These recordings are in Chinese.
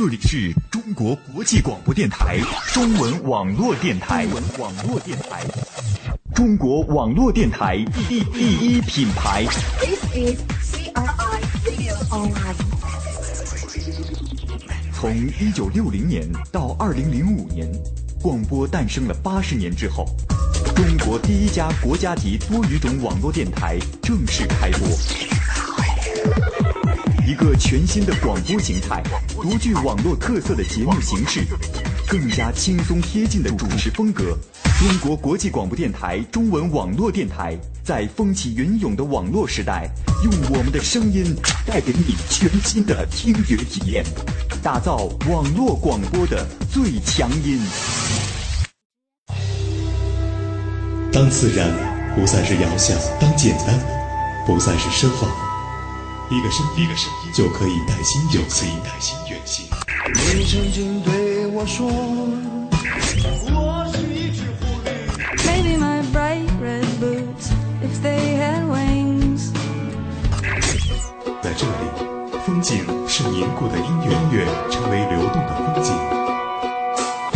这里是中国国际广播电台中文网络电台，中文网络电台，中国网络电台第第一品牌。This is CRI Radio Online。从一九六零年到二零零五年，广播诞生了八十年之后，中国第一家国家级多语种网络电台正式开播。一个全新的广播形态，独具网络特色的节目形式，更加轻松贴近的主持风格。中国国际广播电台中文网络电台，在风起云涌的网络时代，用我们的声音带给你全新的听觉体验，打造网络广播的最强音。当自然不再是遥想，当简单不再是奢望。一个声音，一个声音就可以带心远行，带心远行。你曾经对我说，我是一只狐狸。Maybe my bright red boots, if they had wings. 在这里，风景是凝固的音乐，音乐成为流动的风景。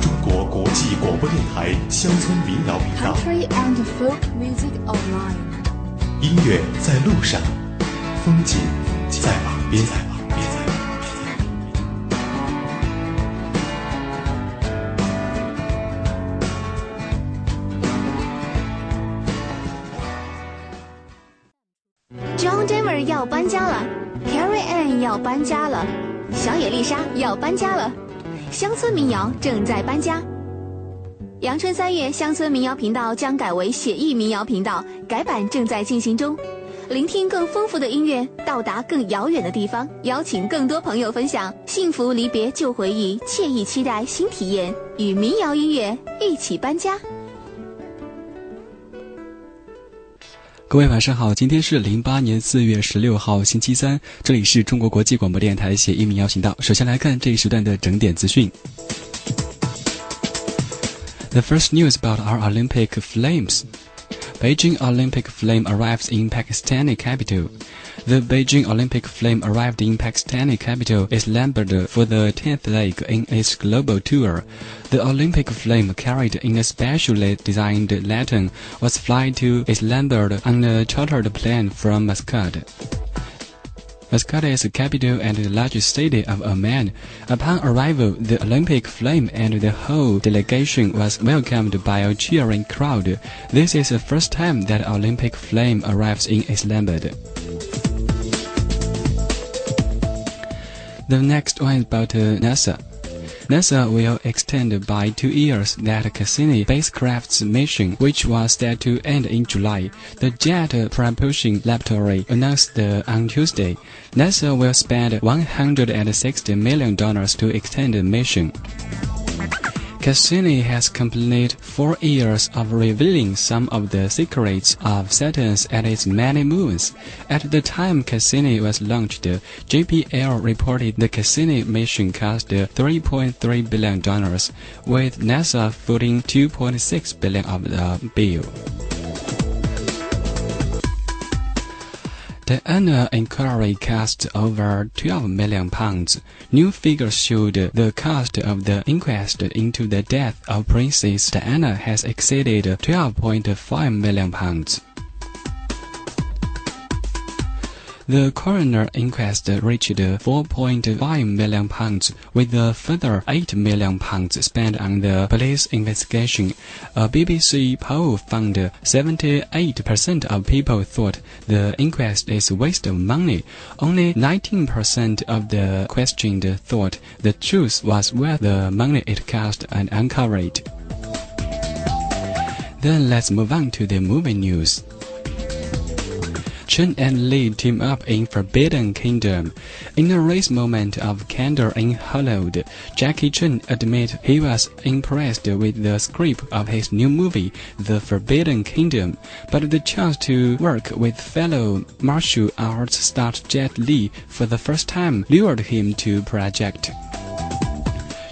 中国国际广播电台乡村民谣频道，Country and folk music online。音乐在路上，风景在旁边，在旁边，在旁边。John Denver 要搬家了，Carrie Ann 要搬家了，小野丽莎要搬家了，乡村民谣正在搬家。阳春三月，乡村民谣频道将改为写意民谣频道，改版正在进行中。聆听更丰富的音乐，到达更遥远的地方，邀请更多朋友分享幸福离别旧回忆，惬意期待新体验，与民谣音乐一起搬家。各位晚上好，今天是零八年四月十六号星期三，这里是中国国际广播电台写一民谣频道。首先来看这一时段的整点资讯。The first news about our Olympic flames. Beijing Olympic flame arrives in Pakistani capital. The Beijing Olympic flame arrived in Pakistani capital Islamabad for the 10th leg in its global tour. The Olympic flame carried in a specially designed lantern was flying to Islamabad on a chartered plane from Muscat. Muscat is the capital and the largest city of Oman. Upon arrival, the Olympic flame and the whole delegation was welcomed by a cheering crowd. This is the first time that Olympic flame arrives in Islamabad. The next one is about uh, NASA. NASA will extend by two years that Cassini spacecraft's mission, which was set to end in July. The Jet Propulsion Laboratory announced on Tuesday. NASA will spend $160 million to extend the mission. Cassini has completed four years of revealing some of the secrets of Saturn and its many moons. At the time Cassini was launched, JPL reported the Cassini mission cost $3.3 billion, with NASA footing 2.6 billion of the bill. The annual inquiry cost over 12 million pounds. New figures showed the cost of the inquest into the death of Princess Diana has exceeded 12.5 million The coroner inquest reached 4.5 million pounds, with a further 8 million pounds spent on the police investigation. A BBC poll found 78% of people thought the inquest is a waste of money. Only 19% of the questioned thought the truth was worth the money it cost and uncovered. Then let's move on to the movie news. Chen and Lee team up in Forbidden Kingdom. In a rare moment of candor in Hollywood, Jackie Chan admitted he was impressed with the script of his new movie, The Forbidden Kingdom, but the chance to work with fellow martial arts star Jet Li for the first time lured him to project.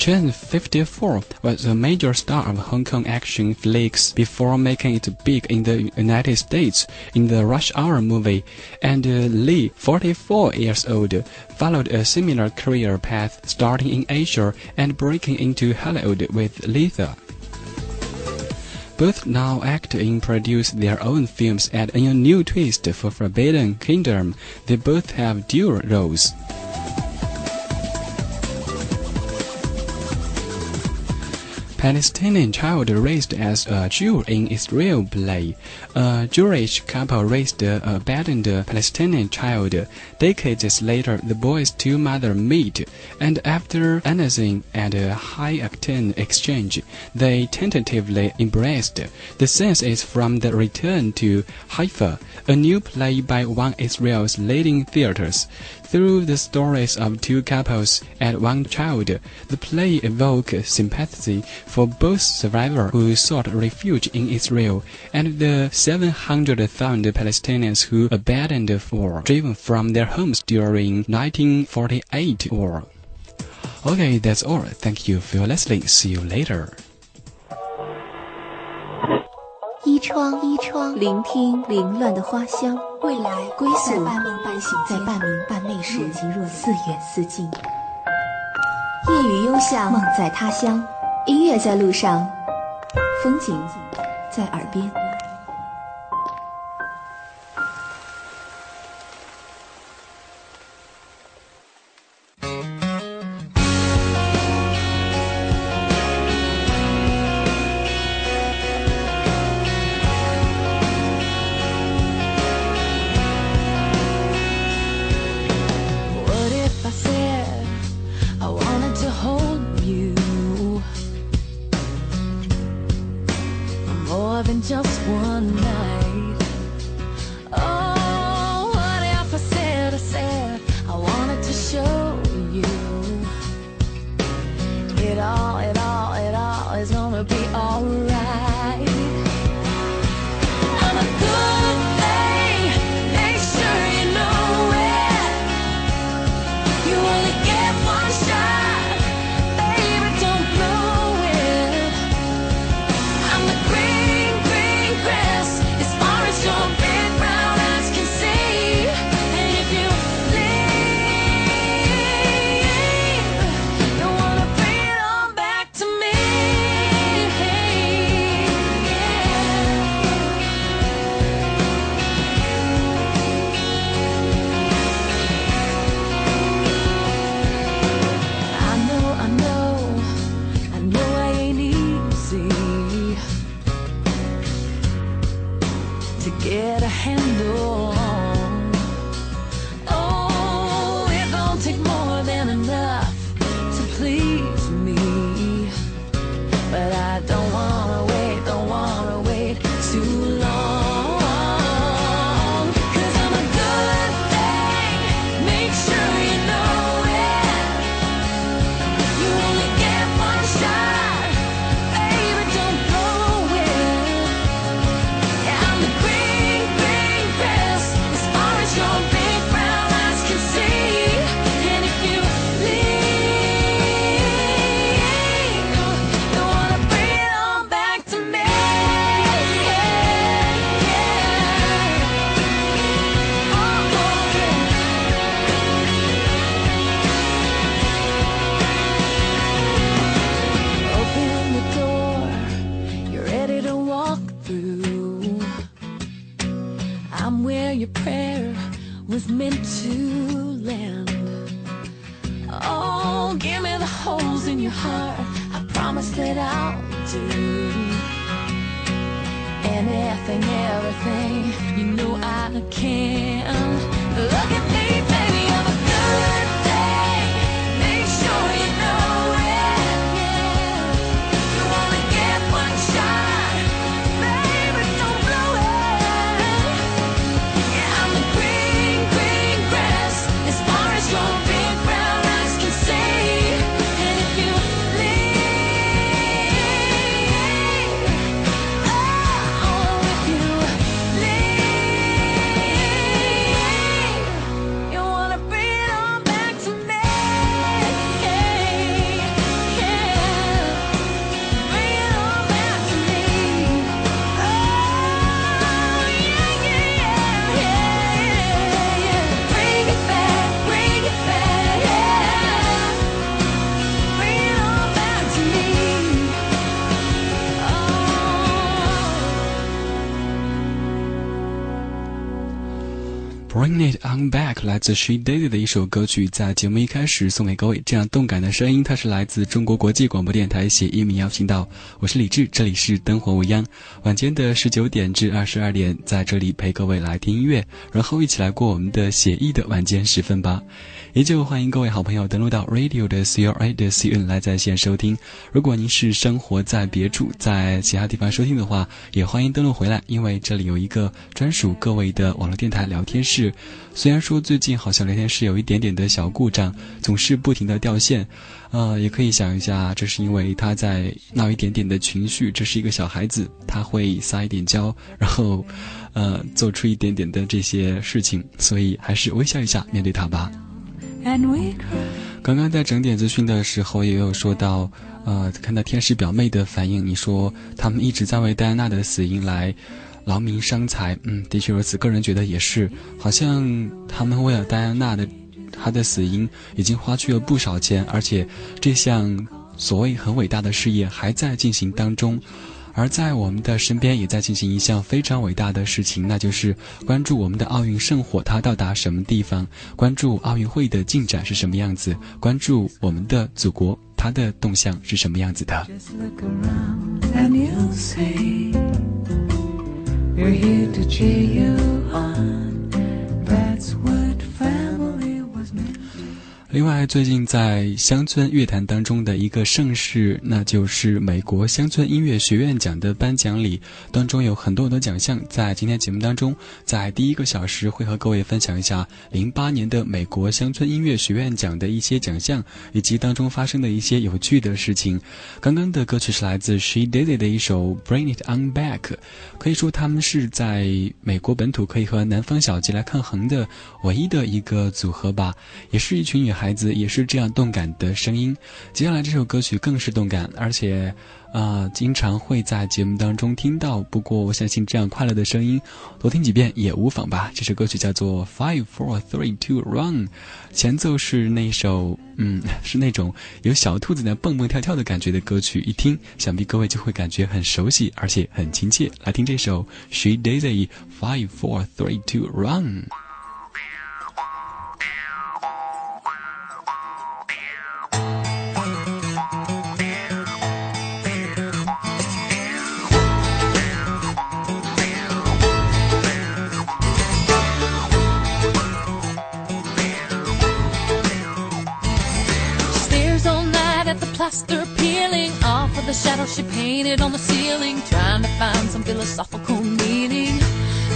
Chen 54 was a major star of Hong Kong action flicks before making it big in the United States in the Rush Hour movie, and uh, Lee, 44 years old, followed a similar career path starting in Asia and breaking into Hollywood with Letha. Both now act and produce their own films adding a new twist for Forbidden Kingdom. They both have dual roles. Palestinian child raised as a Jew in Israel play. A Jewish couple raised a abandoned Palestinian child. Decades later, the boy's two mothers meet, and after announcing at a high-octane exchange, they tentatively embraced. The sense is from The Return to Haifa, a new play by one Israel's leading theaters. Through the stories of two couples and one child, the play evoked sympathy for both survivors who sought refuge in Israel and the 700,000 Palestinians who abandoned war, driven from their homes during 1948 war. Okay, that's all. Thank you for listening. See you later. 窗，依窗，聆听凌乱的花香，未来归宿在半梦半醒间，在半明半昧时似远似近。夜雨幽巷，梦在他乡，音乐在路上，风景在耳边。来自 She Daisy 的一首歌曲，在节目一开始送给各位。这样动感的声音，它是来自中国国际广播电台写意民谣频道。我是李志，这里是灯火未央。晚间的十九点至二十二点，在这里陪各位来听音乐，然后一起来过我们的写意的晚间时分吧。依旧欢迎各位好朋友登录到 Radio 的 C R A 的 C N 来在线收听。如果您是生活在别处，在其他地方收听的话，也欢迎登录回来，因为这里有一个专属各位的网络电台聊天室。虽然说最近好像聊天室有一点点的小故障，总是不停的掉线，呃，也可以想一下，这是因为他在闹一点点的情绪。这是一个小孩子，他会撒一点娇，然后，呃，做出一点点的这些事情，所以还是微笑一下面对他吧。刚刚在整点资讯的时候，也有说到，呃，看到天使表妹的反应，你说他们一直在为戴安娜的死因来劳民伤财，嗯，的确如此，个人觉得也是，好像他们为了戴安娜的她的死因已经花去了不少钱，而且这项所谓很伟大的事业还在进行当中。而在我们的身边，也在进行一项非常伟大的事情，那就是关注我们的奥运圣火它到达什么地方，关注奥运会的进展是什么样子，关注我们的祖国它的动向是什么样子的。We're here to cheer you on. That's what. 另外，最近在乡村乐坛当中的一个盛事，那就是美国乡村音乐学院奖的颁奖礼，当中有很多很多奖项。在今天节目当中，在第一个小时会和各位分享一下零八年的美国乡村音乐学院奖的一些奖项，以及当中发生的一些有趣的事情。刚刚的歌曲是来自 She Did It 的一首 Bring It On Back，可以说他们是在美国本土可以和南方小鸡来抗衡的唯一的一个组合吧，也是一群女。孩孩子也是这样动感的声音，接下来这首歌曲更是动感，而且，啊，经常会在节目当中听到。不过，我相信这样快乐的声音，多听几遍也无妨吧。这首歌曲叫做 Five Four Three Two Run，前奏是那首，嗯，是那种有小兔子在蹦蹦跳跳的感觉的歌曲，一听，想必各位就会感觉很熟悉，而且很亲切。来听这首 She Daisy Five Four Three Two Run。Plaster peeling off of the shadow she painted on the ceiling, trying to find some philosophical meaning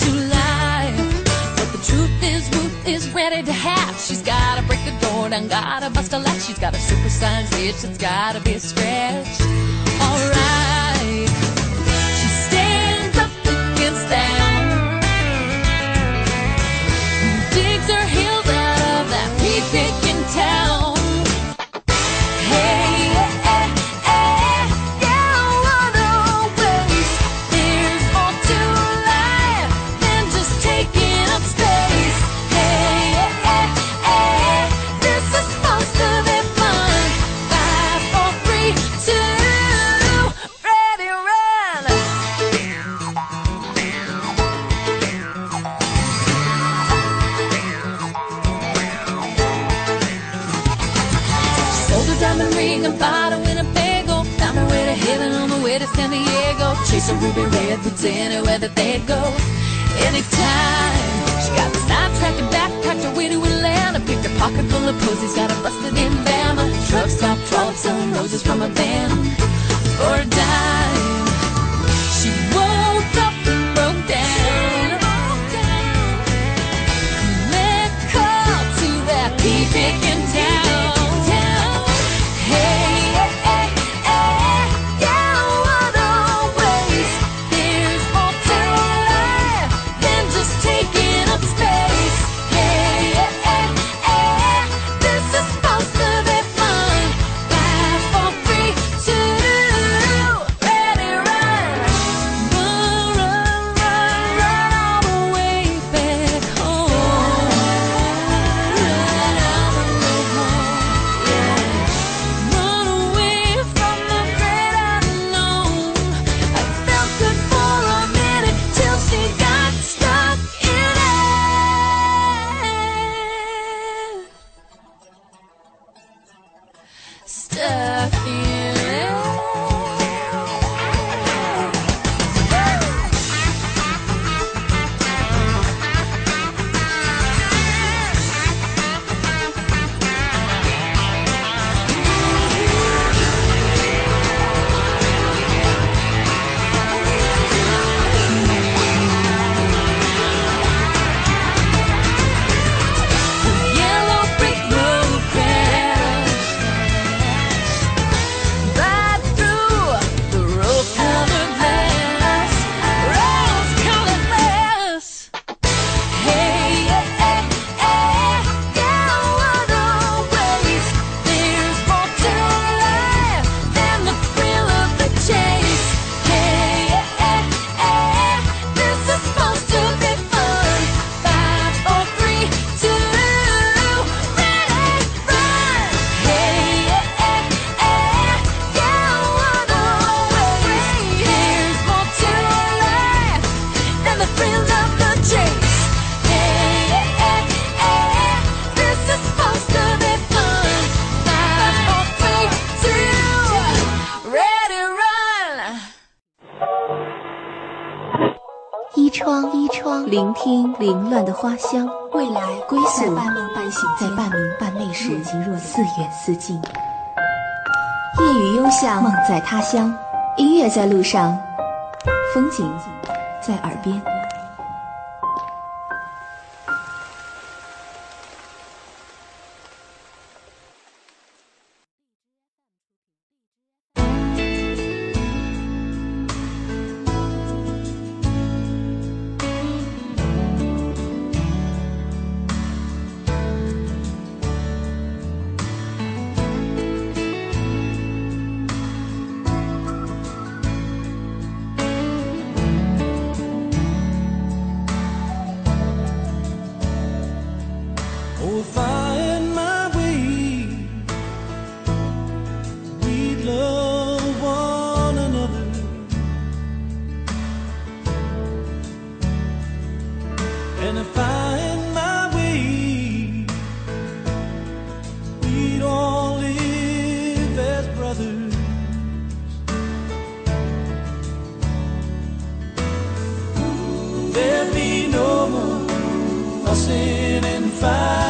to life. But the truth is, Ruth is ready to hatch. She's gotta break the door down, gotta bust a latch. She's got a supersized itch that's gotta be scratched. Anywhere that they go. Anytime. She got the sidetracked and backpacked her way to Atlanta. Picked a pocket full of posies, got her busted in Bama. Truck stop, trollop, selling roses from a van. For a dime. 花香，未来归宿在半梦半醒间在半明半昧时若即若似远似近。夜雨幽巷，梦在他乡，音乐在路上，风景在耳边。dancing in five.